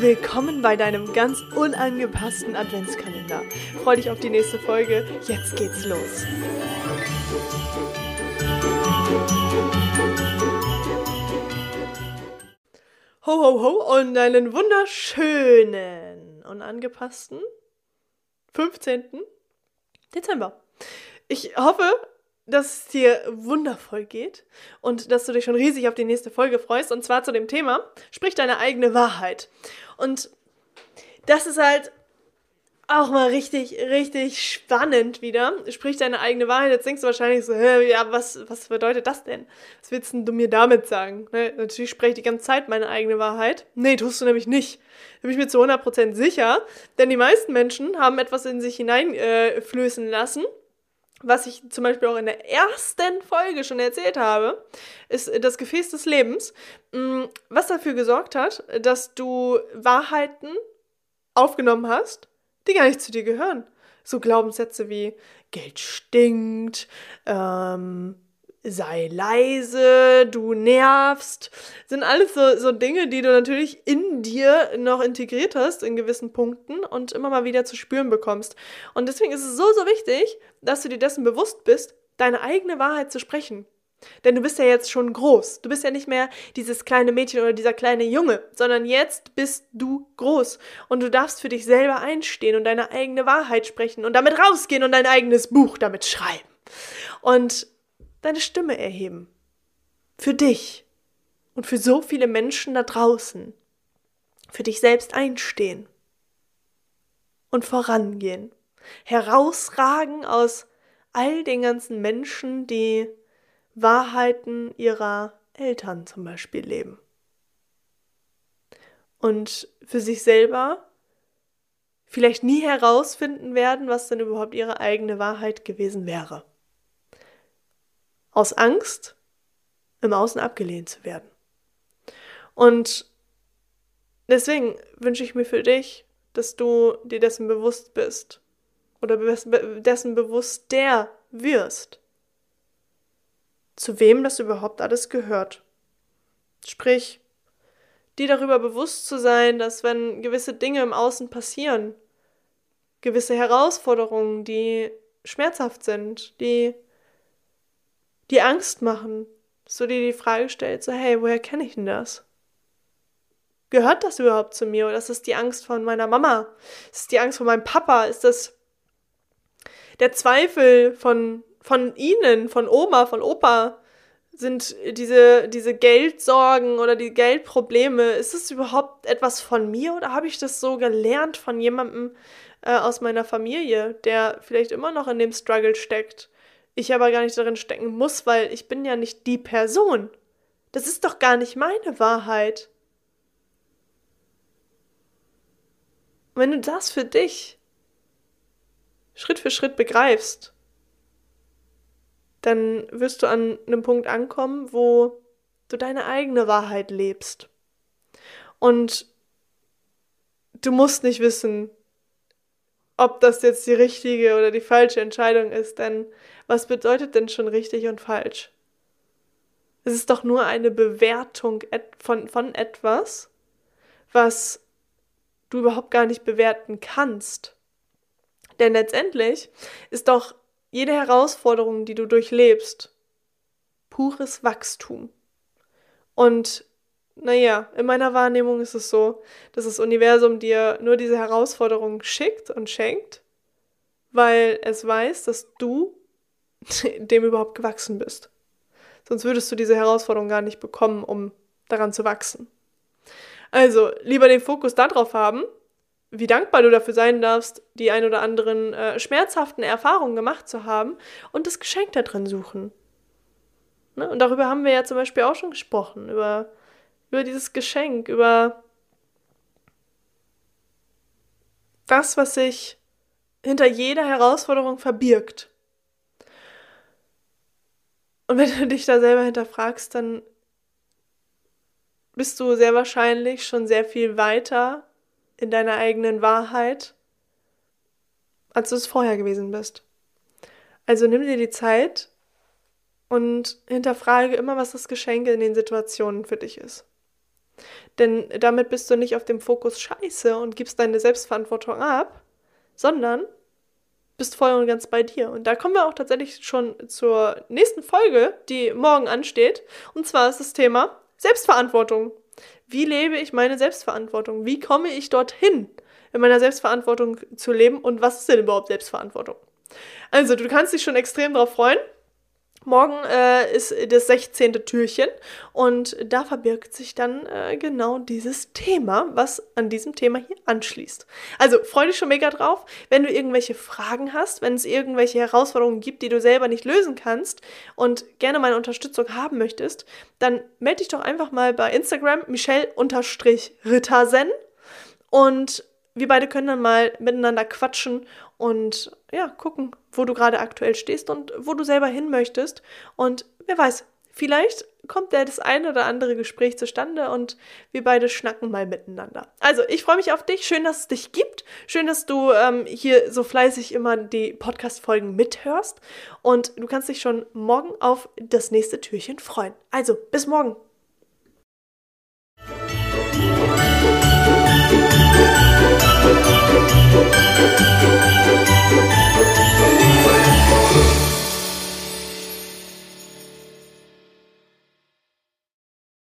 Willkommen bei deinem ganz unangepassten Adventskalender. Freu dich auf die nächste Folge. Jetzt geht's los. Ho, ho, ho und einen wunderschönen, unangepassten 15. Dezember. Ich hoffe, dass es dir wundervoll geht und dass du dich schon riesig auf die nächste Folge freust. Und zwar zu dem Thema, sprich deine eigene Wahrheit. Und das ist halt auch mal richtig, richtig spannend wieder. Sprich deine eigene Wahrheit. Jetzt denkst du wahrscheinlich so, hä, ja, was, was bedeutet das denn? Was willst du mir damit sagen? Ne? Natürlich spreche ich die ganze Zeit meine eigene Wahrheit. Nee, tust du nämlich nicht. Da bin ich mir zu 100% sicher. Denn die meisten Menschen haben etwas in sich hineinflößen äh, lassen was ich zum Beispiel auch in der ersten Folge schon erzählt habe, ist das Gefäß des Lebens, mm, was dafür gesorgt hat, dass du Wahrheiten aufgenommen hast, die gar nicht zu dir gehören. So Glaubenssätze wie Geld stinkt, ähm, sei leise, du nervst, sind alles so, so Dinge, die du natürlich in dir noch integriert hast in gewissen Punkten und immer mal wieder zu spüren bekommst. Und deswegen ist es so, so wichtig, dass du dir dessen bewusst bist, deine eigene Wahrheit zu sprechen. Denn du bist ja jetzt schon groß. Du bist ja nicht mehr dieses kleine Mädchen oder dieser kleine Junge, sondern jetzt bist du groß. Und du darfst für dich selber einstehen und deine eigene Wahrheit sprechen und damit rausgehen und dein eigenes Buch damit schreiben. Und deine Stimme erheben. Für dich und für so viele Menschen da draußen. Für dich selbst einstehen und vorangehen. Herausragen aus all den ganzen Menschen, die Wahrheiten ihrer Eltern zum Beispiel leben. Und für sich selber vielleicht nie herausfinden werden, was denn überhaupt ihre eigene Wahrheit gewesen wäre aus Angst, im Außen abgelehnt zu werden. Und deswegen wünsche ich mir für dich, dass du dir dessen bewusst bist oder dessen bewusst der wirst, zu wem das überhaupt alles gehört. Sprich, dir darüber bewusst zu sein, dass wenn gewisse Dinge im Außen passieren, gewisse Herausforderungen, die schmerzhaft sind, die die Angst machen, dass du dir die Frage stellst, so, hey, woher kenne ich denn das? Gehört das überhaupt zu mir? Oder ist das die Angst von meiner Mama? Ist das die Angst von meinem Papa? Ist das der Zweifel von, von ihnen, von Oma, von Opa? Sind diese, diese Geldsorgen oder die Geldprobleme, ist das überhaupt etwas von mir oder habe ich das so gelernt von jemandem äh, aus meiner Familie, der vielleicht immer noch in dem Struggle steckt? Ich aber gar nicht darin stecken muss, weil ich bin ja nicht die Person. Das ist doch gar nicht meine Wahrheit. wenn du das für dich Schritt für Schritt begreifst, dann wirst du an einem Punkt ankommen, wo du deine eigene Wahrheit lebst. Und du musst nicht wissen, ob das jetzt die richtige oder die falsche Entscheidung ist, denn was bedeutet denn schon richtig und falsch? Es ist doch nur eine Bewertung von, von etwas, was du überhaupt gar nicht bewerten kannst. Denn letztendlich ist doch jede Herausforderung, die du durchlebst, pures Wachstum. Und naja, in meiner Wahrnehmung ist es so, dass das Universum dir nur diese Herausforderung schickt und schenkt, weil es weiß, dass du dem überhaupt gewachsen bist. Sonst würdest du diese Herausforderung gar nicht bekommen, um daran zu wachsen. Also, lieber den Fokus darauf haben, wie dankbar du dafür sein darfst, die ein oder anderen äh, schmerzhaften Erfahrungen gemacht zu haben und das Geschenk da drin suchen. Ne? Und darüber haben wir ja zum Beispiel auch schon gesprochen, über, über dieses Geschenk, über das, was sich hinter jeder Herausforderung verbirgt. Und wenn du dich da selber hinterfragst, dann bist du sehr wahrscheinlich schon sehr viel weiter in deiner eigenen Wahrheit, als du es vorher gewesen bist. Also nimm dir die Zeit und hinterfrage immer, was das Geschenk in den Situationen für dich ist. Denn damit bist du nicht auf dem Fokus Scheiße und gibst deine Selbstverantwortung ab, sondern bist voll und ganz bei dir. Und da kommen wir auch tatsächlich schon zur nächsten Folge, die morgen ansteht. Und zwar ist das Thema Selbstverantwortung. Wie lebe ich meine Selbstverantwortung? Wie komme ich dorthin, in meiner Selbstverantwortung zu leben? Und was ist denn überhaupt Selbstverantwortung? Also, du kannst dich schon extrem darauf freuen. Morgen äh, ist das 16. Türchen und da verbirgt sich dann äh, genau dieses Thema, was an diesem Thema hier anschließt. Also freu dich schon mega drauf. Wenn du irgendwelche Fragen hast, wenn es irgendwelche Herausforderungen gibt, die du selber nicht lösen kannst und gerne meine Unterstützung haben möchtest, dann melde dich doch einfach mal bei Instagram michelle-rittersen und wir beide können dann mal miteinander quatschen und ja, gucken, wo du gerade aktuell stehst und wo du selber hin möchtest. Und wer weiß, vielleicht kommt da das eine oder andere Gespräch zustande und wir beide schnacken mal miteinander. Also, ich freue mich auf dich. Schön, dass es dich gibt. Schön, dass du ähm, hier so fleißig immer die Podcast-Folgen mithörst. Und du kannst dich schon morgen auf das nächste Türchen freuen. Also, bis morgen.